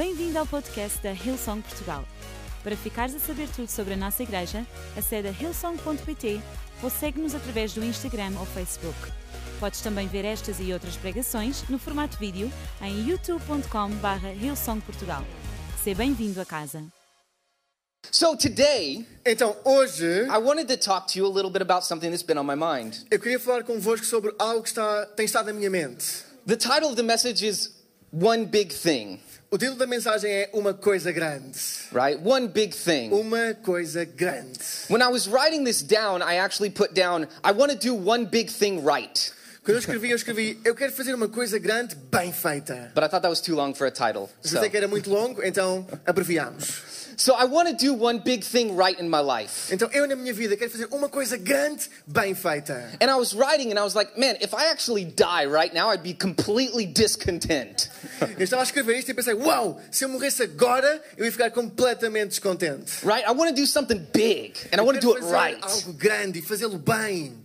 Bem-vindo ao podcast da Hillsong Portugal. Para ficares a saber tudo sobre a nossa igreja, acede a hillsong.pt ou segue-nos através do Instagram ou Facebook. Podes também ver estas e outras pregações no formato vídeo em youtube.com.br hillsongportugal. Seja bem-vindo a casa. So today, Então, hoje, I wanted to talk to you a little bit about something that's been on my mind. eu queria falar convosco sobre algo que está, tem estado na minha mente. The title of the message is One Big Thing, O título da mensagem é Uma Coisa Grande. right? One Big Thing. Uma Coisa Grande. When I was writing this down, I actually put down, I want to do one big thing right. Quando eu escrevi, eu escrevi, eu quero fazer uma coisa grande bem feita. But I thought that was too long for a title. Mas So, eu que era muito longo, então abreviamos. so I want to do one big thing right in my life. Então, eu na minha vida quero fazer uma coisa grande bem feita. And I was writing and I was like, man, if I actually die right now, I'd be completely discontent. Eu estava a escrever isto e pensei, uau, se eu morresse agora, eu ia ficar completamente descontente. Right? I want to do something big and I want to do it right. algo grande e fazê-lo bem.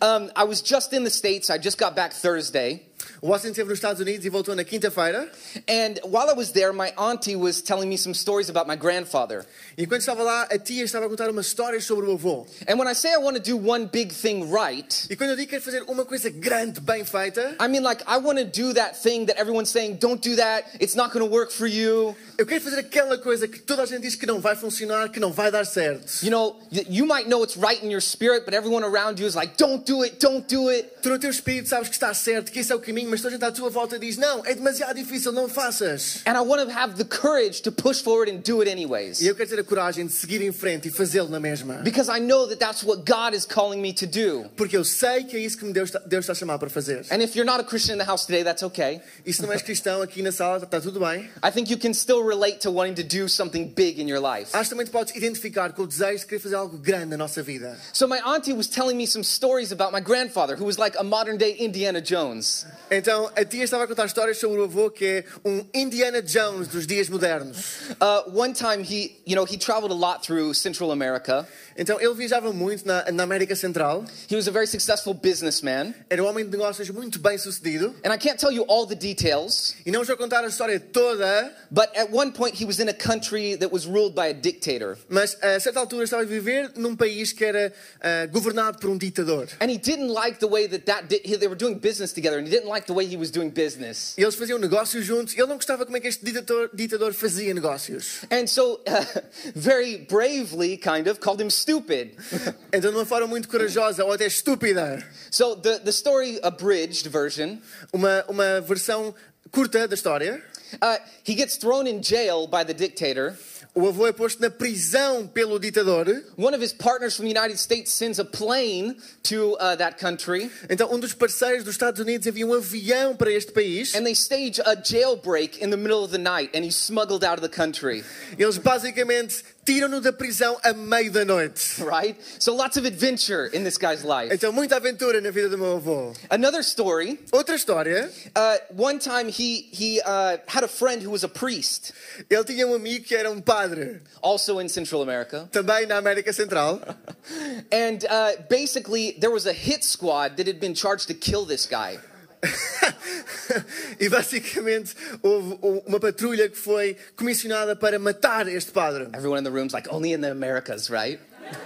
Um, I was just in the States. I just got back Thursday. O Austin esteve nos Estados Unidos e voltou na quinta-feira. And while I was there, my auntie was telling me some stories about my grandfather. E enquanto estava lá, a tia estava a contar umas histórias sobre o avô. And when I say I want to do one big thing right, E quando eu digo que quero fazer uma coisa grande, bem feita, I mean like I want to do that thing that everyone's saying, don't do that, it's not going to work for you. eu quero fazer aquela coisa que toda a gente diz que não vai funcionar, que não vai dar certo. You know, you might know it's right in your spirit, but everyone around you is like, don't do it, don't do it. Tu no teu espírito sabes que está certo, que esse é o caminho, mas toda a gente à tua volta diz: Não, é demasiado difícil, não faças. And I want to have the courage to push forward and do it anyways. E eu quero ter a coragem de seguir em frente e fazê-lo na mesma. Because I know that that's what God is calling me to do. Porque eu sei que é isso que me Deus está, Deus está a chamar para fazer. And if you're not a Christian in the house today, that's okay. E se não és cristão aqui na sala, está tudo bem. I think you can still relate to wanting to do something big in your life. Acho que também te podes identificar com o desejo de querer fazer algo grande na nossa vida. So my auntie was telling me some stories about my grandfather, who was like a modern day Indiana Jones. Então, a tia estava a contar histórias sobre o avô que é um Indiana Jones dos dias modernos. Uh, one time he, you know, he traveled a lot through Central America. Então, ele viajava muito na, na América Central. He was a very successful businessman. Era um homem de negócios muito bem sucedido. And I can't tell you all the details, E não vou contar a história toda, but at one point he was in a country that was ruled by a dictator. mas a certa altura estava a viver num país que era ah, governado por um ditador. And he didn't like the way that that they were doing business together, and he didn't like the way he was doing business. Eles faziam negócios juntos. Ele não gostava como é que este ditador, ditador fazia negócios. And so, uh, very bravely, kind of, called him stupid. Então, de uma forma muito corajosa ou até estúpida, so the, the story, abridged version, uma, uma versão curta da história. uh, he gets thrown in jail by the dictator. O avô é posto na prisão pelo ditador. One of his partners from the United States sends a plane to uh, that country, Então, um dos parceiros dos Estados Unidos havia um avião para este país. and they stage a jailbreak in the middle of the night, and he's smuggled out of the country, Eles basicamente tiram-no da prisão à meio da noite. right? So lots of adventure in this guy's life. Então, muita aventura na vida do meu avô. Another story. Outra história, Uh, one time he he uh, had a friend who was a priest, ele tinha um amigo que era um padre, also in Central America, também na América Central. and uh, basically there was a hit squad that had been charged to kill this guy. e basicamente houve uma patrulha que foi comissionada para matar este padre. Everyone in the room's like, only in the Americas, right?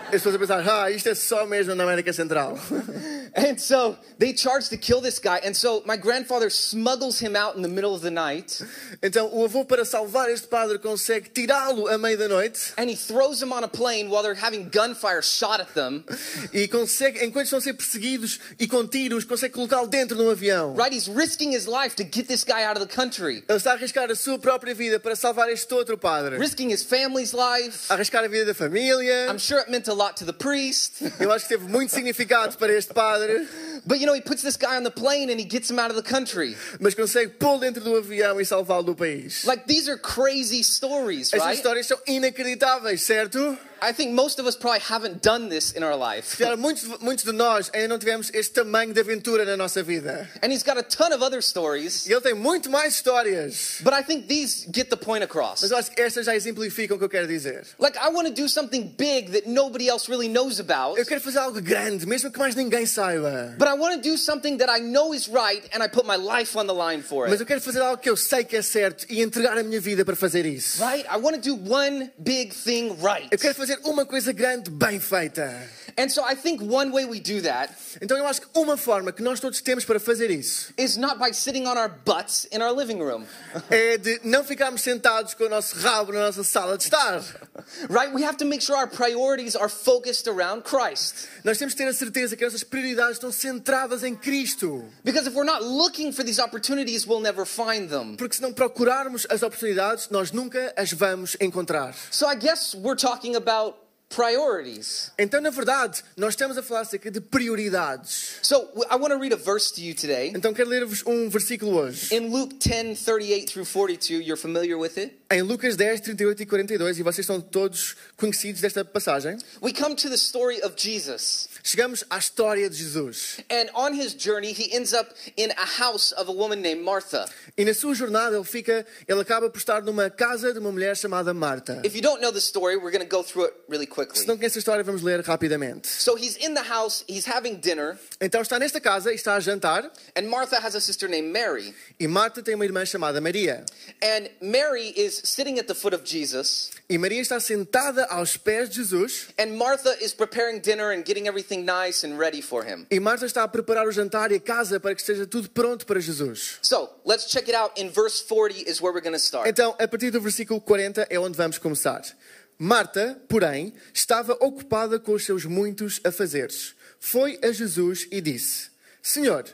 As pessoas a pensar, ah, isto é só mesmo na América Central. And so they charged to kill this guy, and so my grandfather smuggles him out in the middle of the night, Então o avô, para salvar este padre, consegue tirá-lo à meia da noite and he throws him on a plane while they're having gunfire shot at them. e consegue, enquanto estão a ser perseguidos e com tiros, consegue colocá-lo dentro de um avião. Right? He's risking his life to get this guy out of the country, Ele está a arriscar a sua própria vida para salvar este outro padre. risking his family's life. Arriscar a vida da família. I'm sure it meant a lot to the priest. Eu acho que teve muito significado para este padre, But you know, he puts this guy on the plane and he gets him out of the country. mas consegue pô-lo dentro do avião e salvá-lo do país. Like, these are crazy stories, Estas right? histórias são inacreditáveis, certo? I think most of us probably haven't done this in our life. Muitos, muitos de nós ainda não tivemos este tamanho de aventura na nossa vida. And he's got a ton of other stories, E ele tem muito mais histórias. but I think these get the point across. Mas eu acho que estas já exemplificam o que eu quero dizer. Like, I want to do something big that nobody else really knows about, Eu quero fazer algo grande, mesmo que mais ninguém saiba. but I want to do something that I know is right and I put my life on the line for Mas it. eu quero fazer algo que eu sei que é certo e entregar a minha vida para fazer isso. Right? I want to do one big thing right. Eu quero fazer uma coisa grande bem feita. And so I think one way we do that Então eu acho que uma forma que nós todos temos para fazer isso is not by sitting on our butts in our living room. é de não ficarmos sentados com o nosso rabo na nossa sala de estar. Right? We have to make sure our priorities are focused around Christ. Nós temos que ter a certeza que as nossas prioridades estão centradas em Cristo. Because if we're not looking for these opportunities, we'll never find them. Porque se não procurarmos as oportunidades, nós nunca as vamos encontrar. So I guess we're talking about priorities. Então, na verdade, nós estamos a falar acerca de prioridades. So I want to read a verse to you today. Então, quero ler-vos um versículo hoje. In Luke 10 38 through 42, you're familiar with it? Em Lucas 10, 38 e 42, e vocês estão todos conhecidos desta passagem, We come to the story of Jesus. chegamos à história de Jesus. And on his journey, he ends up in a house of a woman named Martha. E na sua jornada ele fica, ele acaba por estar numa casa de uma mulher chamada Marta. If you don't know the story, we're going to go through it really Se quickly. não conhece a história, vamos ler rapidamente. So he's in the house, he's having dinner, Então está nesta casa e está a jantar, and Martha has a sister named Mary. e Marta tem uma irmã chamada Maria. And Mary is sitting at the foot of Jesus, E Maria está sentada aos pés de Jesus, and Martha is preparing dinner and getting everything nice and ready for him. e Marta está a preparar o jantar e a casa para que esteja tudo pronto para Jesus. So let's check it out. In verse 40 is where we're going to start. Então, a partir do versículo 40 é onde vamos começar. Marta, porém, estava ocupada com os seus muitos afazeres. Foi a Jesus e disse: Senhor,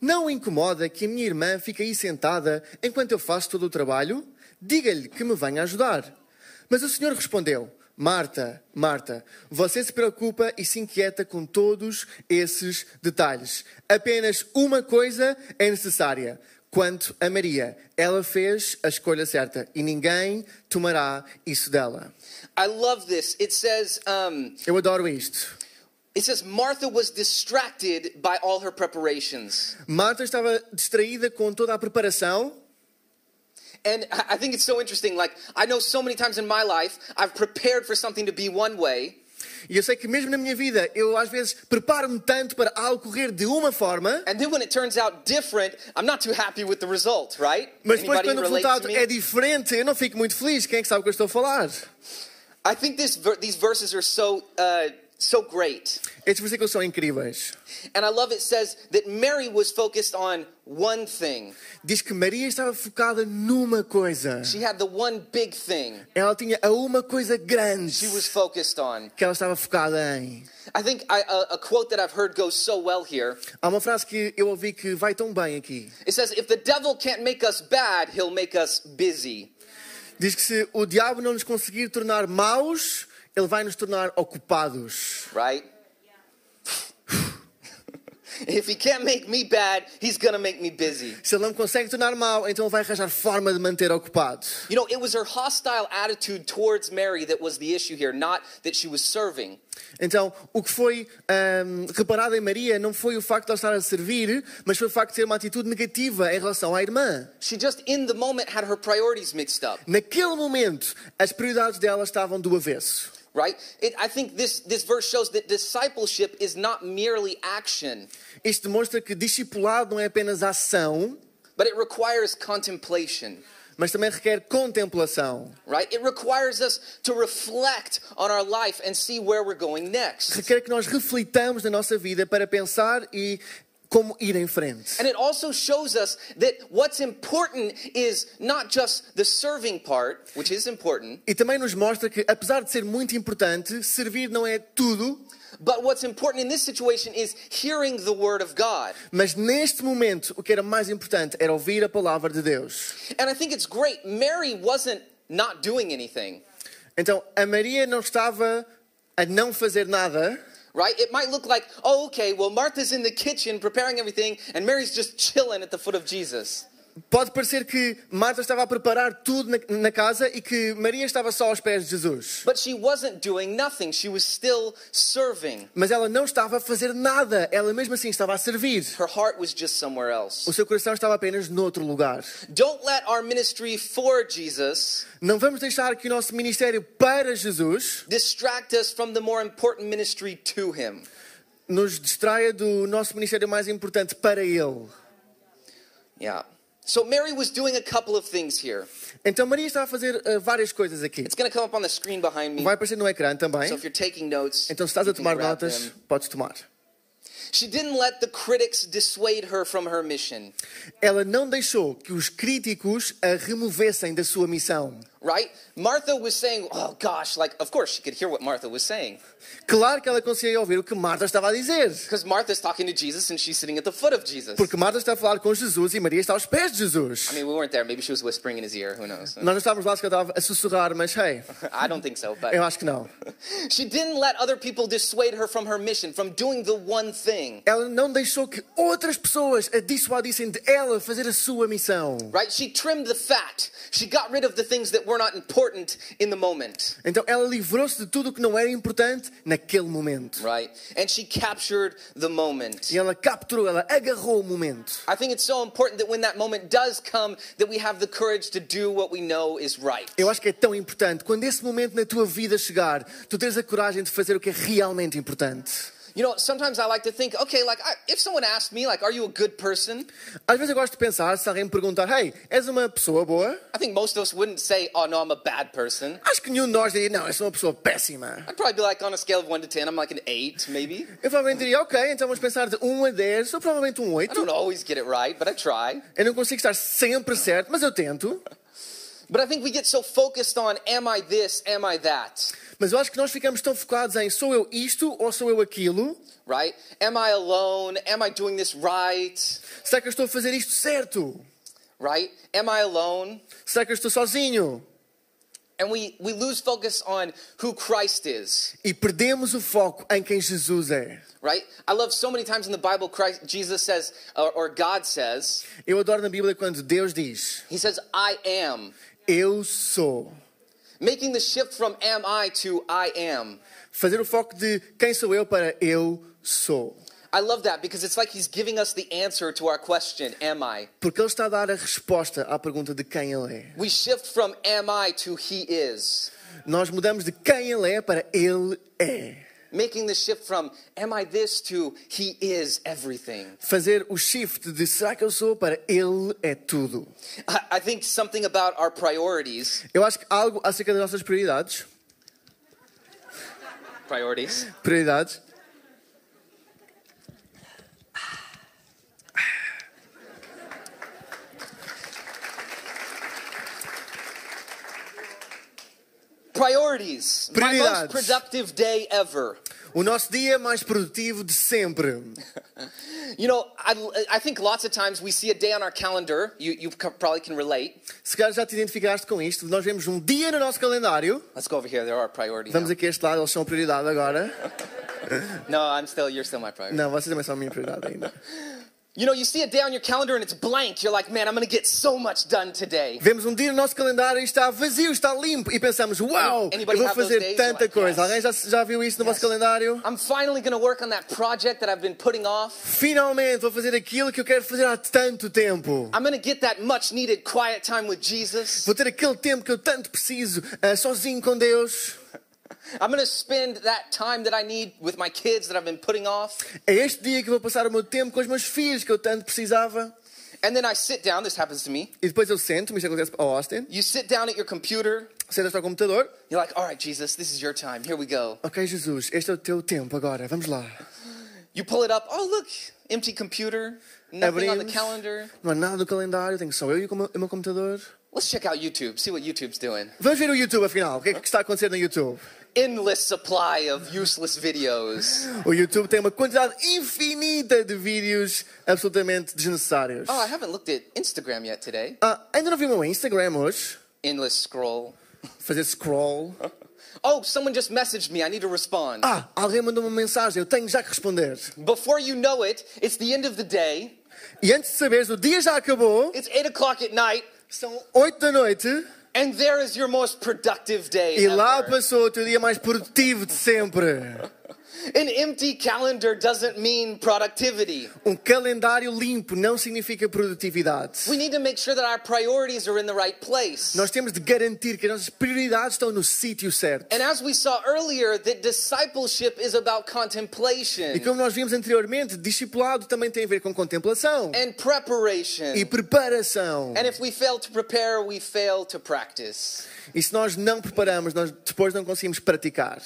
não incomoda que a minha irmã fique aí sentada enquanto eu faço todo o trabalho? Diga-lhe que me venha ajudar. Mas o Senhor respondeu: Marta, Marta, você se preocupa e se inquieta com todos esses detalhes. Apenas uma coisa é necessária. Quanto a Maria, ela fez a escolha certa e ninguém tomará isso dela. I love this. It says, um, Eu adoro isto. it says Martha was distracted by all her preparations. Marta estava distraída com toda a preparação And I think it's so interesting. Like, I know so many times in my life, I've prepared for something to be one way, e eu sei que mesmo na minha vida eu às vezes preparo-me tanto para algo correr de uma forma, and then when it turns out different, I'm not too happy with the result, right? mas depois Anybody quando o resultado é diferente eu não fico muito feliz. Quem é que sabe o que eu estou a falar? I think this, these verses are so, uh, so great. Estes versículos são incríveis. And I love it says that Mary was focused on one thing. Diz que Maria estava focada numa coisa. She had the one big thing Ela tinha a uma coisa grande she was focused on. que ela estava focada em. I think I, a, a quote that I've heard goes so well here. Há uma frase que eu ouvi que vai tão bem aqui. It says, If the devil can't make us bad, he'll make us busy. Diz que se o diabo não nos conseguir tornar maus, ele vai nos tornar ocupados. right? if he can't make me bad, he's gonna make me busy. Se ele não me consegue tornar mau, então ele vai arranjar forma de manter ocupado. You know, it was her hostile attitude towards Mary that was the issue here, not that she was serving. Então, o que foi ahm, reparado em Maria não foi o facto de ela estar a servir, mas foi o facto de ter uma atitude negativa em relação à irmã. She just, in the moment, had her priorities mixed up, Naquele momento, as prioridades dela estavam do avesso. Right? It, I think this, this verse shows that discipleship is not merely action, Isto demonstra que discipulado não é apenas ação, but it requires contemplation. mas também requer contemplação. Right? It requires us to reflect on our life and see where we're going next. Requer que nós reflitamos na nossa vida para pensar e como ir em frente. And it also shows us that what's important is not just the serving part, which is important, E também nos mostra que, apesar de ser muito importante, servir não é tudo, but what's important in this situation is hearing the word of God. mas neste momento o que era mais importante era ouvir a palavra de Deus. And I think it's great. Mary wasn't not doing anything, Então, a Maria não estava a não fazer nada, right? It might look like, oh, okay, well, Martha's in the kitchen preparing everything, and Mary's just chilling at the foot of Jesus. Pode parecer que Marta estava a preparar tudo na, na casa e que Maria estava só aos pés de Jesus. But she wasn't doing nothing. She was still serving. Mas ela não estava a fazer nada, ela mesmo assim estava a servir. Her heart was just somewhere else. O seu coração estava apenas noutro lugar. Don't let our ministry for Jesus Não vamos deixar que o nosso ministério para Jesus distract us from the more important ministry to Him. nos distraia do nosso ministério mais importante para Ele. Yeah. So Mary was doing a couple of things here. Então Maria estava a fazer uh, várias coisas aqui. It's going to come up on the screen behind me. Vai aparecer no ecrã também. So if you're taking notes, Então se estás a tomar notas, them. podes tomar. She didn't let the critics dissuade her from her mission, Ela não deixou que os críticos a removessem da sua missão. right? Martha was saying, "Oh gosh, like of course she could hear what Martha was saying Claro que ela conseguia ouvir o que Marta estava a dizer. because Martha's talking to Jesus and she's sitting at the foot of Jesus." Porque Marta está a falar com Jesus e Maria está aos pés de Jesus. I mean, we weren't there. Maybe she was whispering in his ear. Who knows? Nós não estávamos lá, se estava a sussurrar, mas hey, I don't think so, but eu acho que não. she didn't let other people dissuade her from her mission, from doing the one thing. Ela não deixou que outras pessoas a dissuadissem de ela fazer a sua missão. Right? She trimmed the fat. She got rid of the things that were not important in the moment. Então ela livrou-se de tudo o que não era importante naquele momento. Right? And she captured the moment. E ela capturou, ela agarrou o momento. I think it's so important that when that moment does come, that we have the courage to do what we know is right. Eu acho que é tão importante, quando esse momento na tua vida chegar, tu tens a coragem de fazer o que é realmente importante. You know, sometimes I like to think, okay, like I, if someone asked me, like, are you a good person? Às vezes eu gosto de pensar, se alguém me perguntar, hey, és uma pessoa boa? I think most of us wouldn't say, oh no, I'm a bad person. Acho que nenhum de nós diria, não, eu sou uma pessoa péssima. I'd probably be like on a scale of one to ten, I'm like an eight, maybe. Eu provavelmente diria, ok, então vamos pensar de 1 a 10, sou provavelmente um I 8. don't always get it right, but I try. Eu não consigo estar sempre certo, mas eu tento. On, am I this, am I that? Mas eu acho que nós ficamos tão focados em sou eu isto ou sou eu aquilo? Right? Am I alone? Am I doing this right? Será que eu estou a fazer isto certo? Right? Am I alone? Será que eu estou sozinho? And we, we lose focus on who Christ is. E perdemos o foco em quem Jesus é. Right? I love so many times in the Bible, Christ, Jesus says, or, or God says, Eu adoro na Bíblia quando Deus diz: He says, I am. Eu sou. Making the shift from am I to I am. Fazer o foco de quem sou eu para eu sou. I love that because it's like He's giving us the answer to our question, am I? Porque Ele está a dar a resposta à pergunta de quem Ele é. We shift from am I to He is. Nós mudamos de quem Ele é para Ele é. Making the shift from am I this to He is everything. Fazer o shift de será que eu sou para Ele é tudo. I, I think something about our priorities, Eu acho que algo acerca das nossas prioridades. priorities, Prioridades. Priorities. My most productive day ever. O nosso dia mais produtivo de sempre. You know, I, I think lots of times we see a day on our calendar. You, you probably can relate. Se calhar já te identificaste com isto. Nós vemos um dia no nosso calendário. Let's go over here. There are priorities. Vamos now. aqui a este lado, eles são a prioridade agora. No, I'm still. You're still my priority. Não, vocês também são a minha prioridade ainda. You know, you see a day on your calendar and it's blank. You're like, man, I'm gonna get so much done today. Vemos um dia no nosso calendário e está vazio, está limpo. E pensamos, uau, eu vou fazer tanta coisa. yes. Alguém já, já viu isso no vosso calendário? I'm finally gonna work on that project that I've been putting off. Finalmente vou fazer aquilo que eu quero fazer há tanto tempo. I'm gonna get that much needed quiet time with Jesus. Vou ter aquele tempo que eu tanto preciso, ah, sozinho com Deus. I'm gonna spend that time that I need with my kids that I've been putting off. É este dia que eu vou passar o meu tempo com os meus filhos que eu tanto precisava. And then I sit down, this happens to me. E depois eu sento-me, isto acontece ao Austin, You sit down at your computer. sentas ao computador. You're like, all right, Jesus, this is your time. Here we go. Ok, Jesus, este é o teu tempo agora, vamos lá. You pull it up. Oh, look, empty computer. Nothing on the calendar. Não há nada no calendário, tenho só eu e o meu computador. Let's check out YouTube, see what YouTube's doing. Vamos ver o YouTube afinal, o que é que está a acontecer no YouTube? Endless supply of useless videos. O YouTube tem uma quantidade infinita de vídeos absolutamente desnecessários. Oh, I haven't looked at Instagram yet today. Ah, ainda não vi o meu Instagram hoje. Endless scroll. Fazer scroll. Oh, someone just messaged me. I need to respond. Ah, alguém mandou uma mensagem, eu tenho já que responder. Before you know it, it's the end of the day. E antes de saberes, o dia já acabou, It's 8 o'clock at night, são 8 da noite, and there is your most productive day. e lá ever. passou o teu dia mais produtivo de sempre. An empty calendar doesn't mean productivity. Um calendário limpo não significa produtividade. We need to make sure that our priorities are in the right place. Nós temos de garantir que as nossas prioridades estão no sítio certo. And as we saw earlier, that discipleship is about E contemplation como nós vimos anteriormente, discipulado também tem a ver com contemplação and preparation. e preparação. And if we fail to prepare, we fail to practice. E se nós não preparamos, nós depois não conseguimos praticar.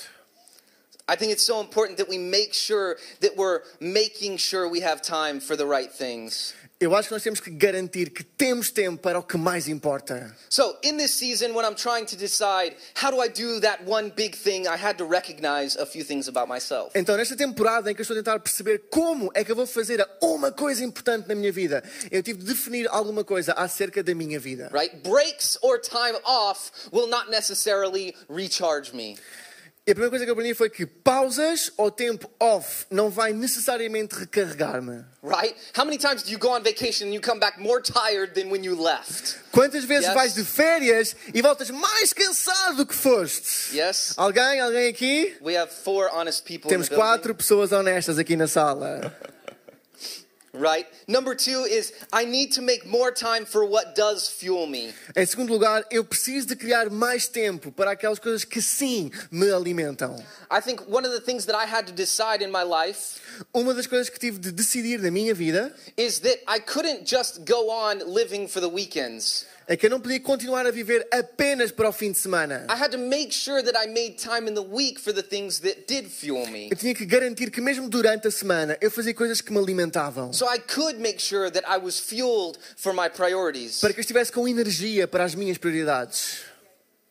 I think it's so important that we make sure that we're making sure we have time for the right things. Eu acho que nós temos que garantir que temos tempo para o que mais importa. So, in this season, when I'm trying to decide how do I do that one big thing, I had to recognize a few things about myself. Então, nesta temporada em que eu estou a tentar perceber como é que eu vou fazer uma coisa importante na minha vida, eu tive de definir alguma coisa acerca da minha vida. Right? Breaks or time off will not necessarily recharge me. E a primeira coisa que eu aprendi foi que pausas ou tempo off não vai necessariamente recarregar-me. Right? How many times do you go on vacation and you come back more tired than when you left? Quantas vezes Yes. vais de férias e voltas mais cansado do que foste? Yes? Alguém? Alguém aqui? We have four honest people Temos in the building. quatro pessoas honestas aqui na sala. Right? Number two is I need to make more time for what does fuel me. Em segundo lugar, eu preciso de criar mais tempo para aquelas coisas que sim me alimentam. I think one of the things that I had to decide in my life Uma das coisas que tive de decidir na minha vida is that I couldn't just go on living for the weekends. É que eu não podia continuar a viver apenas para o fim de semana. I had to make sure that I made time in the week for the things that did fuel me. Eu tinha que garantir que mesmo durante a semana eu fazia coisas que me alimentavam. So I could make sure that I was fueled for my priorities. Para que eu estivesse com energia para as minhas prioridades.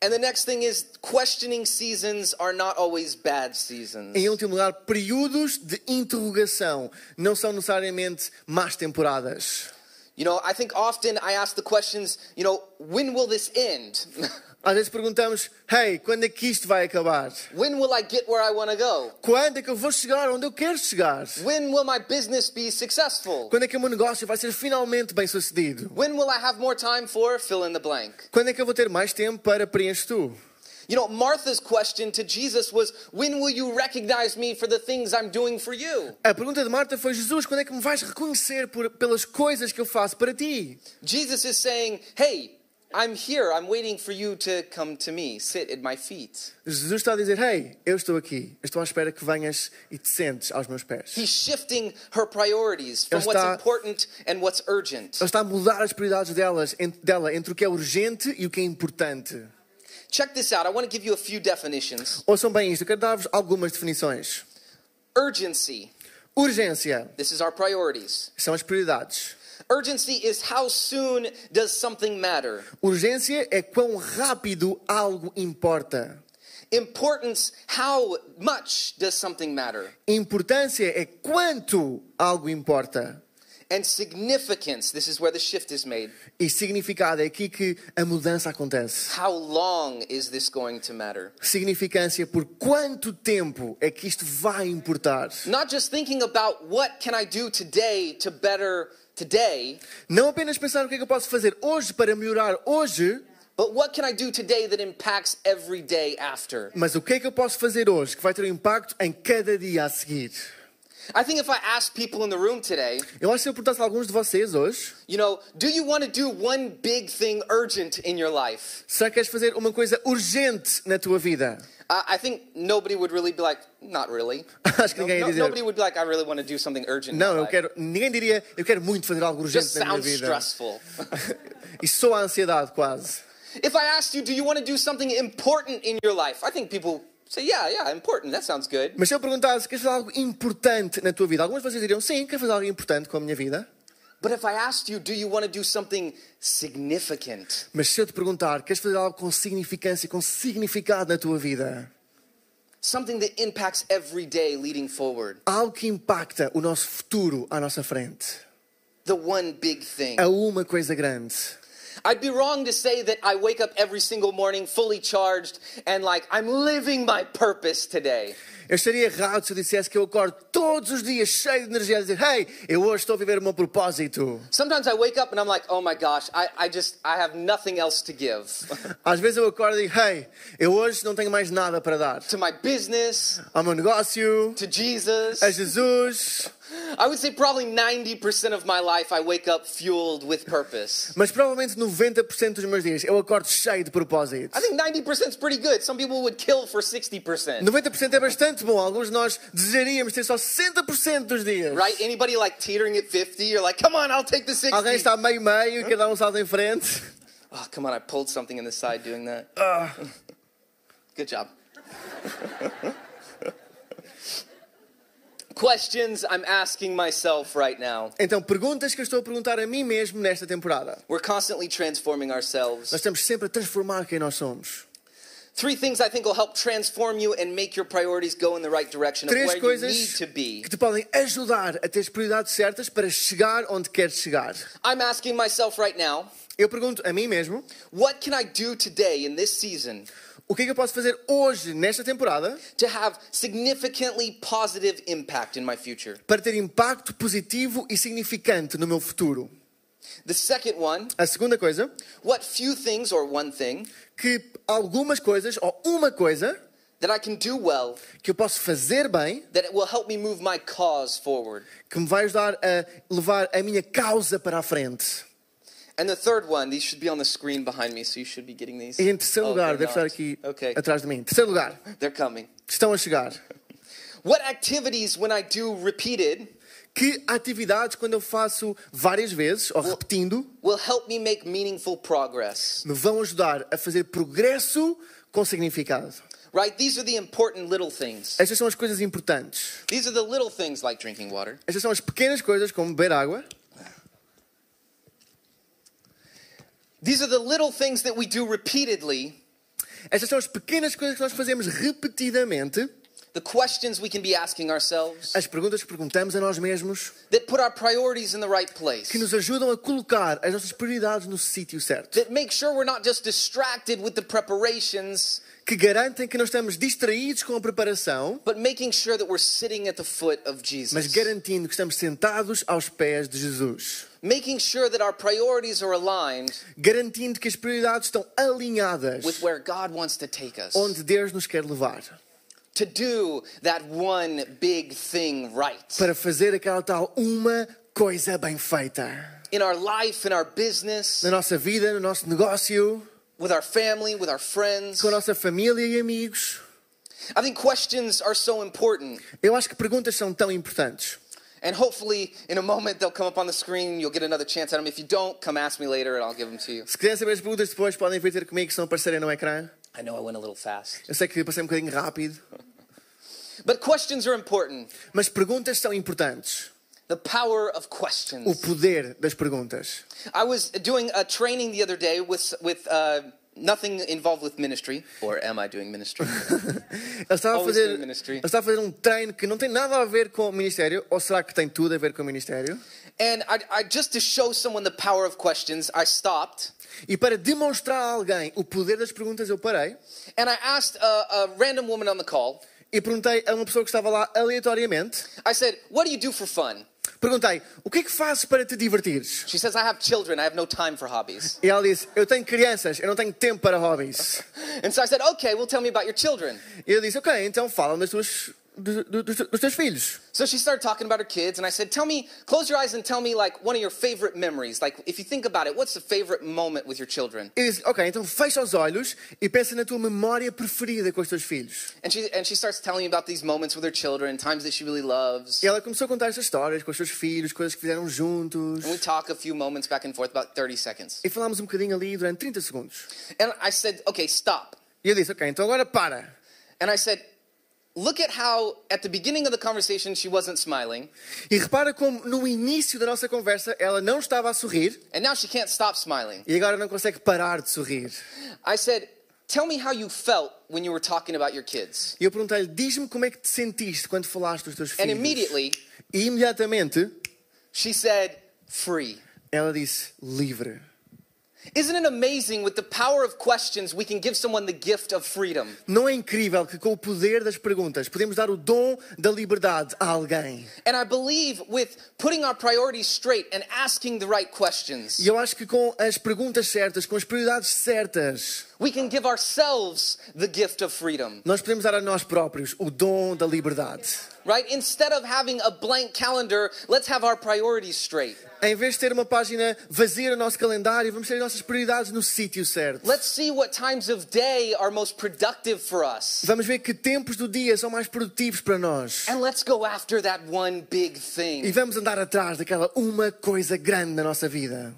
And the next thing is questioning seasons are not always bad seasons. Em último lugar, períodos de interrogação não são necessariamente más temporadas. You know, I think often I ask the questions, you know, when will this end? Às vezes perguntamos: Hey, quando é que isto vai acabar? when will I get where I want to go? Quando é que eu vou chegar onde eu quero chegar? When will my business be successful? Quando é que o meu negócio vai ser finalmente bem sucedido? When will I have more time for fill in the blank? Quando é que eu vou ter mais tempo para preencher tu? You know, Martha's question to Jesus was, When will you recognize me for the things I'm doing for you? A pergunta de Marta foi: Jesus, quando é que me vais reconhecer por- pelas coisas que eu faço para ti? Jesus is saying, Hey, I'm here. I'm waiting for you to come to me, sit at my feet. Jesus está a dizer: Hey, eu estou aqui. Estou à espera que venhas e te sentes aos meus pés. He's shifting her priorities from Ele what's está- important and what's urgent. Ele está a mudar as prioridades delas, dela entre o que é urgente e o que é importante. Check this out. I want to give you a few definitions. Ouçam bem isto, eu quero dar-vos algumas definições. Urgency. Urgência This is our priorities. são as prioridades. Urgency is how soon does something matter? Urgência é quão rápido algo importa. Importance, how much does something matter? Importância é quanto algo importa. And significance, this is where the shift is made. E significado é aqui que a mudança acontece. How long is this going to matter? Significância por quanto tempo é que isto vai importar. Not just thinking about what can I do today to better today, Não apenas pensar o que é que eu posso fazer hoje para melhorar hoje, but what can I do today that impacts every day after? mas o que é que eu posso fazer hoje que vai ter um impacto em cada dia a seguir. I think if I ask people in the room today, Eu acho que se eu perguntasse a alguns de vocês hoje, you know, do you want to do one big thing urgent in your life? será que queres fazer uma coisa urgente na tua vida? I I think nobody would really be like, not really. Acho que ninguém No- dizer. nobody would be like, I really want to do something urgent. Não, eu life." quero. Ninguém diria, eu quero muito fazer algo urgente Just na minha sounds vida. stressful. Isso soa a ansiedade quase. if I asked you, do you want to do something important in your life? I think people say, yeah, yeah, important. That sounds good. Mas se eu perguntasse, queres fazer algo importante na tua vida? Alguns de vocês diriam, sim, quero fazer algo importante com a minha vida. But if I asked you, do you want to do something significant? Mas se eu te perguntar, queres fazer algo com significância, com significado na tua vida? Something that impacts every day leading forward. Algo que impacta o nosso futuro à nossa frente. The one big thing. A uma coisa grande. I'd be wrong to say that I wake up every single morning fully charged and like I'm living my purpose today. Eu estaria errado se eu dissesse que eu acordo todos os dias cheio de energia a dizer: Hey, eu hoje estou a viver o meu propósito. Sometimes I wake up and I'm like, oh my gosh, I, I just, I have nothing else to give Às vezes eu acordo e digo: Hey, eu hoje não tenho mais nada para dar. to my business, Ao meu negócio, to Jesus. a Jesus. I would say probably 90% of my life I wake up fueled with purpose. Mas provavelmente 90% dos meus dias eu acordo cheio de propósito. I think 90% is pretty good. Some people would kill for 60%. 90% é bastante bom. Alguns de nós desejaríamos ter só 60% dos dias. Right? Anybody like teetering at 50? You're like, come on, I'll take the 60. Alguém está meio-meio e quer dar um salto em frente. Oh, come on, I pulled something in the side doing that. Good job. Questions I'm asking myself right now. Então, perguntas que eu estou a perguntar a mim mesmo nesta temporada. We're constantly transforming ourselves. Nós estamos sempre a transformar quem nós somos. Three things I think will help transform you and make your priorities go in the right direction of Três where you need to be. que te podem ajudar a ter as prioridades certas para chegar onde queres chegar. I'm asking myself right now, Eu pergunto a mim mesmo, what can I do today in this season o que é que eu posso fazer hoje, nesta temporada, to have significantly positive impact in my future? para ter impacto positivo e significante no meu futuro? The second one, A segunda coisa, what few things or one thing que algumas coisas, ou uma coisa, that I can do well que eu posso fazer bem, that it will help me move my cause forward. que me vai ajudar a levar a minha causa para a frente. And the third one, these should be on the screen behind me, so you should be getting these. E em terceiro Oh, lugar, deve estar aqui Okay, atrás de mim. Terceiro lugar, they're coming. estão a chegar. What activities, when I do repeated, Que atividades, quando eu faço várias vezes, ou repetindo, will help me make meaningful progress? me vão ajudar a fazer progresso com significado? Right? These are the important little things. Estas são as coisas importantes. These are the little things like drinking water. Estas são as pequenas coisas, como beber água. These are the little things that we do repeatedly, Estas são as pequenas coisas que nós fazemos repetidamente. the questions we can be asking ourselves As perguntas que perguntamos a nós mesmos, that put our priorities in the right place. que nos ajudam a colocar as nossas prioridades no sítio certo. That make sure we're not just distracted with the preparations, Que garantem que não estamos distraídos com a preparação, but making sure that we're sitting at the foot of mas Jesus. garantindo que estamos sentados aos pés de Jesus. Making sure that our priorities are aligned Garantindo que as prioridades estão alinhadas with where God wants to take us. onde Deus nos quer levar. To do that one big thing right. Para fazer aquela tal uma coisa bem feita. In our life, in our business, Na nossa vida, no nosso negócio, with our family, with our friends. com a nossa família e amigos. I think questions are so important. Eu acho que perguntas são tão importantes. And hopefully, in a moment, they'll come up on the screen. You'll get another chance at them. If you don't, come ask me later and I'll give them to you. Se quiserem saber as perguntas depois, podem vir ter comigo se não aparecerem no ecrã. I know I went a little fast. Eu sei que passei um bocadinho rápido, But questions are important. mas perguntas são importantes. The power of questions. O poder das perguntas. I was doing a training the other day with, with uh, nothing involved with ministry. Or am I doing ministry? Ele estava, a fazer, ministry. ele estava a fazer um treino que não tem nada a ver com o ministério, ou será que tem tudo a ver com o ministério? and I, I, just to show someone the power of questions, I stopped E para demonstrar a alguém o poder das perguntas, eu parei and I asked a, a random woman on the call, e perguntei a uma pessoa que estava lá aleatoriamente: I said, What do you do for fun? Perguntei, o que é que fazes para te divertires? She says, I have children. I have no time for hobbies. E ela disse: Eu tenho crianças, eu não tenho tempo para hobbies. And so I said, Okay, well, tell me about your children. E eu disse: Ok, então fala das tuas, do- do- dos, teus filhos. So she started talking about her kids, and I said, Tell me, close your eyes and tell me, like, one of your favorite memories. Like, if you think about it, what's the favorite moment with your children? E disse: Ok, então fecha os olhos e pensa na tua memória preferida com os teus filhos. And she, and she starts telling me about these moments with her children, times that she really loves. E ela começou a contar estas histórias com os seus filhos, coisas que fizeram juntos. And we talk a few moments back and forth, about 30 seconds. E falámos um bocadinho ali durante 30 segundos. And I said, Okay, stop. E eu disse: Ok, então agora para. And I said, Look at how, at the beginning of the conversation, she wasn't smiling, E repara como no início da nossa conversa ela não estava a sorrir and now she can't stop smiling. e agora não consegue parar de sorrir. I said, Tell me how you felt when you were talking about your kids. E eu perguntei-lhe: Diz-me como é que te sentiste quando falaste dos teus And filhos. immediately, E imediatamente she said, Free. ela disse: Livre. Isn't it amazing with the power of questions we can give someone the gift of freedom? Não é incrível que com o poder das perguntas podemos dar o dom da liberdade a alguém? And I believe with putting our priorities straight and asking the right questions, E eu acho que com as perguntas certas, com as prioridades certas, we can give ourselves the gift of freedom. nós podemos dar a nós próprios o dom da liberdade. Right? Instead of having a blank calendar, let's have our priorities straight. Em vez de ter uma página vazia no nosso calendário, vamos ter as nossas prioridades no sítio certo. Let's see what times of day are most productive for us. Vamos ver que tempos do dia são mais produtivos para nós. And let's go after that one big E thing. vamos andar atrás daquela uma coisa grande na nossa vida.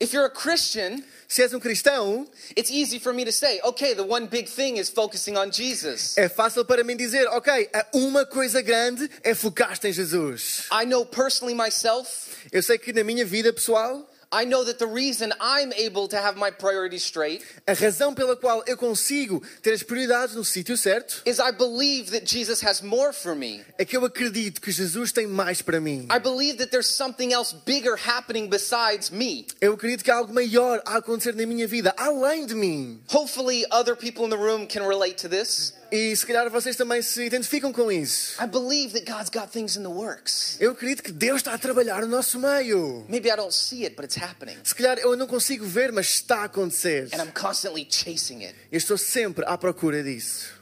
If you're a Christian, Se és um cristão, it's easy for me to say, okay, the one big thing is focusing on Jesus. é fácil para mim dizer, ok, a uma coisa grande é focar-te em Jesus. I know personally myself, Eu sei que na minha vida pessoal, I know that the reason I'm able to have my priorities straight a razão pela qual eu consigo ter as prioridades no sítio certo is I believe that Jesus has more for me. é que eu acredito que Jesus tem mais para mim. I believe that there's something else bigger happening besides me. Eu acredito que há algo maior a acontecer na minha vida, além de mim. Hopefully, other people in the room can relate to this. E se calhar vocês também se identificam com isso. I believe that God's got things in the works. Eu acredito que Deus está a trabalhar no nosso meio. Maybe I don't see it, but it's happening. Se calhar eu não consigo ver, mas está a acontecer. And I'm constantly chasing it. Eu estou sempre à procura disso.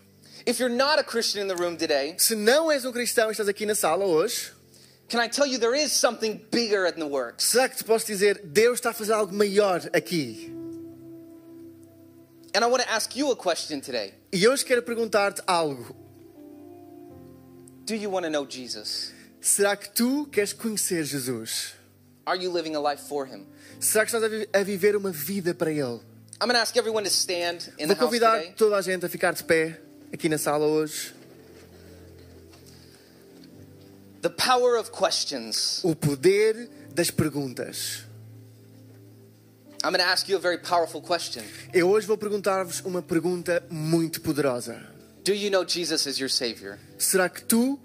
If you're not a Christian in the room today, Se não és um cristão e estás aqui na sala hoje, can I tell you there is something bigger in the works? será que te posso dizer, Deus está a fazer algo maior aqui? And I want to ask you a question today. E hoje quero perguntar-te algo. Do you want to know Jesus? Será que tu queres conhecer Jesus? Are you living a life for him? Será que estás a vi- a viver uma vida para Ele? I'm going to ask everyone to stand in the Vou house convidar today. toda a gente a ficar de pé aqui na sala hoje. The power of questions. O poder das perguntas. I'm going to ask you a very powerful question. Eu hoje vou perguntar-vos uma pergunta muito poderosa. Do you know Jesus as your Savior? Será que tu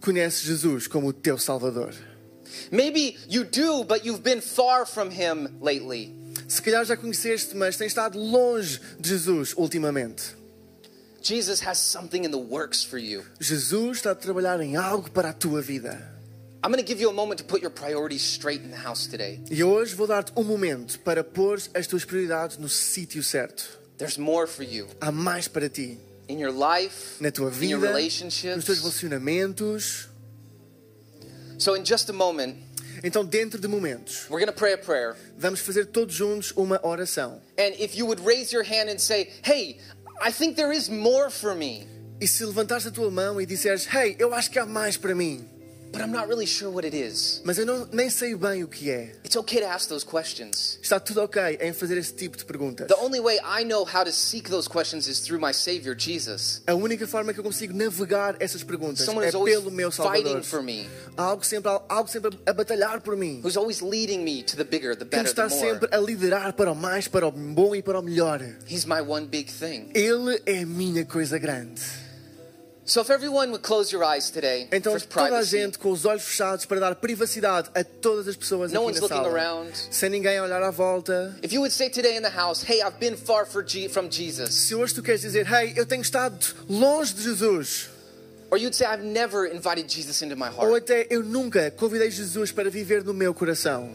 conheces Jesus como o teu Salvador? Maybe you do, but you've been far from Him lately. Se calhar já conheceste, mas tens estado longe de Jesus ultimamente. Jesus has something in the works for you. Jesus está a trabalhar em algo para a tua vida. I'm going to give you a moment to put your priorities straight in the house today. E hoje vou dar-te um momento para pôr as tuas prioridades no sítio certo. There's more for you Há mais para ti. in your life, Na tua in your vida, nos teus relationships. relacionamentos. So, in just a moment, Então, dentro de momentos, we're going to pray a prayer. vamos fazer todos juntos uma oração. And if you would raise your hand and say, Hey, I think there is more for me, E se levantares a tua mão e disseres, hey, eu acho que há mais para mim, but I'm not really sure what it is, mas eu não, nem sei bem o que é. it's okay to ask those questions. Está tudo ok em fazer esse tipo de perguntas. The only way I know how to seek those questions is through my Savior, Jesus. A única forma que eu consigo navegar essas perguntas Someone é pelo meu Salvador. fighting for me, Há algo sempre, algo sempre a batalhar por mim. who's always leading me to the bigger, the better, the está more. sempre a liderar para o mais, para o bom e para o melhor. He's my one big thing. Ele é a minha coisa grande. Então toda a gente com os olhos fechados para dar privacidade a todas as pessoas no aqui one's na looking sala. around. Sem ninguém olhar à volta. If you would say today in the house, hey, I've been far for G- from Jesus, Se hoje tu queres dizer, hey, eu tenho estado longe de Jesus, or you'd say, I've never invited Jesus into my ou heart, até eu nunca convidei Jesus para viver no meu coração,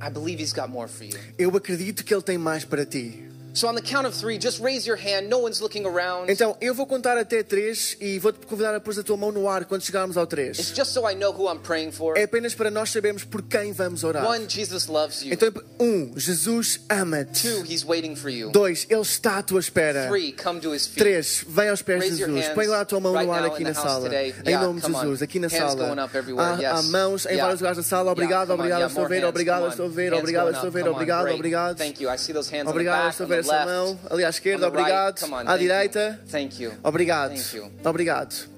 I believe He's got more for you. eu acredito que Ele tem mais para ti. So on the count of three, just raise your hand. No one's looking around. Então eu vou contar até três e vou-te convidar a pôr a tua mão no ar quando chegarmos ao It's três. just so I know who I'm praying for. É apenas para nós sabermos por quem vamos orar. One, Jesus loves you. Então, um, Jesus ama-te. Two, He's waiting for you. Dois, Ele está à tua espera. Three, come to His feet. Três, vem aos pés de Jesus. Põe lá a tua mão no ar aqui na sala. Em nome de. Jesus, aqui na sala. everywhere. Há, Yes. há mãos em vários lugares da sala. Obrigado, obrigado, estou a ver, obrigado, estou a ver, obrigado, estou a ver, obrigado, obrigado. Obrigado, estou a ver essa left, mão. Ali à esquerda, right. obrigado. Come on, À thank you. direita, Thank you. obrigado. Thank you. Obrigado.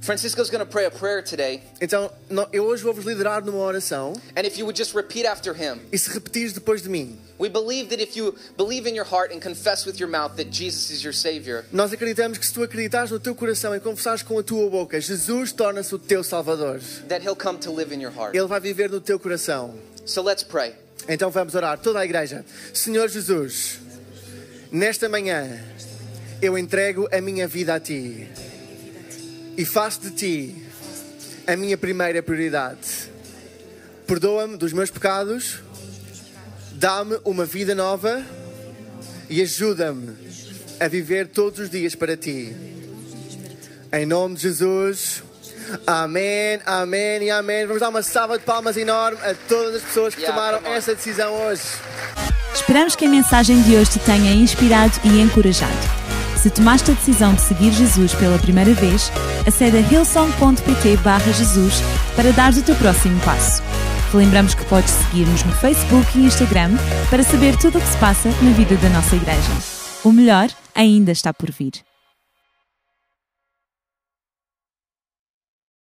Francisco's going to pray a prayer today. Então, eu hoje vou-vos liderar numa oração And if you would just repeat after him, e se repetires depois de mim, we believe that if you believe in your heart and confess with your mouth that Jesus is your Savior, nós acreditamos que se tu acreditares no teu coração e confessares com a tua boca, Jesus torna-se o teu Salvador. that He'll come to live in your heart. Ele vai viver no teu coração. So let's pray. Então vamos orar, toda a igreja. Senhor Jesus, nesta manhã eu entrego a minha vida a Ti e faço de Ti a minha primeira prioridade. Perdoa-me dos meus pecados, dá-me uma vida nova e ajuda-me a viver todos os dias para Ti. Em nome de Jesus. Amém, amém e amém. Vamos dar uma salva de palmas enorme a todas as pessoas que Yeah, tomaram essa decisão hoje. Esperamos que a mensagem de hoje te tenha inspirado e encorajado. Se tomaste a decisão de seguir Jesus pela primeira vez, acede a hillsong.pt barra Jesus para dar o teu próximo passo. Te lembramos que podes seguir-nos no Facebook e Instagram para saber tudo o que se passa na vida da nossa igreja. O melhor ainda está por vir.